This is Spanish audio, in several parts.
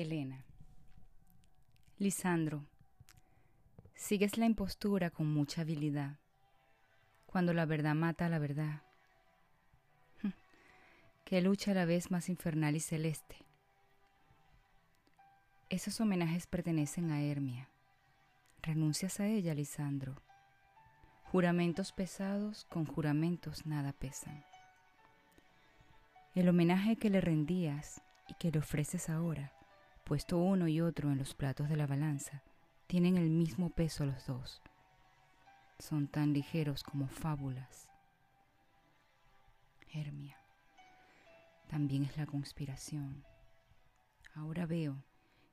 Elena. Lisandro, sigues la impostura con mucha habilidad, cuando la verdad mata a la verdad, que lucha a la vez más infernal y celeste. Esos homenajes pertenecen a Hermia. Renuncias a ella, Lisandro. Juramentos pesados con juramentos nada pesan. El homenaje que le rendías y que le ofreces ahora puesto uno y otro en los platos de la balanza, tienen el mismo peso los dos. Son tan ligeros como fábulas. Hermia, también es la conspiración. Ahora veo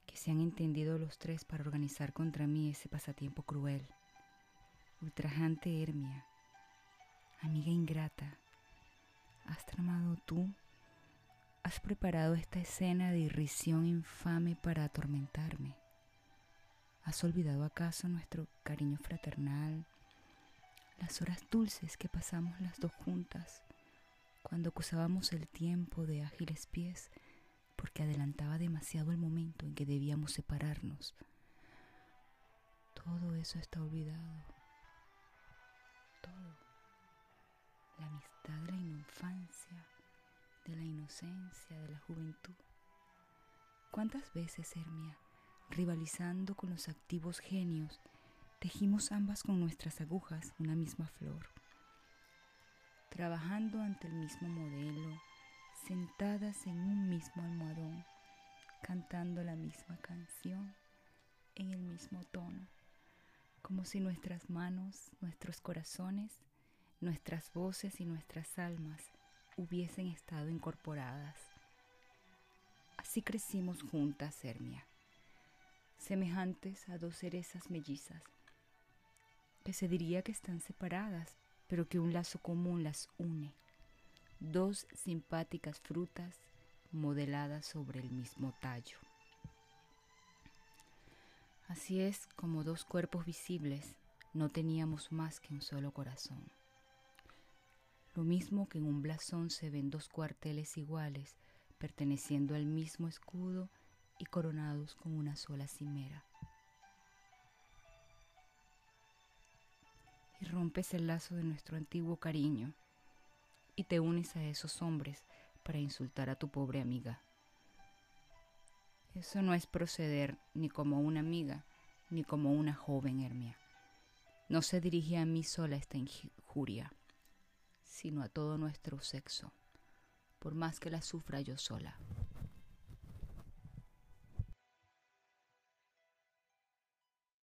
que se han entendido los tres para organizar contra mí ese pasatiempo cruel. Ultrajante Hermia, amiga ingrata, ¿has tramado tú Has preparado esta escena de irrisión infame para atormentarme. ¿Has olvidado acaso nuestro cariño fraternal, las horas dulces que pasamos las dos juntas, cuando acusábamos el tiempo de ágiles pies, porque adelantaba demasiado el momento en que debíamos separarnos? Todo eso está olvidado. Todo. La amistad de la infancia de la inocencia, de la juventud. ¿Cuántas veces, Hermia, rivalizando con los activos genios, tejimos ambas con nuestras agujas una misma flor? Trabajando ante el mismo modelo, sentadas en un mismo almohadón, cantando la misma canción en el mismo tono, como si nuestras manos, nuestros corazones, nuestras voces y nuestras almas hubiesen estado incorporadas. Así crecimos juntas, Hermia, semejantes a dos cerezas mellizas, que se diría que están separadas, pero que un lazo común las une. Dos simpáticas frutas modeladas sobre el mismo tallo. Así es como dos cuerpos visibles no teníamos más que un solo corazón. Lo mismo que en un blasón se ven dos cuarteles iguales, perteneciendo al mismo escudo y coronados con una sola cimera. Y rompes el lazo de nuestro antiguo cariño y te unes a esos hombres para insultar a tu pobre amiga. Eso no es proceder ni como una amiga, ni como una joven Hermia. No se dirige a mí sola esta injuria sino a todo nuestro sexo, por más que la sufra yo sola.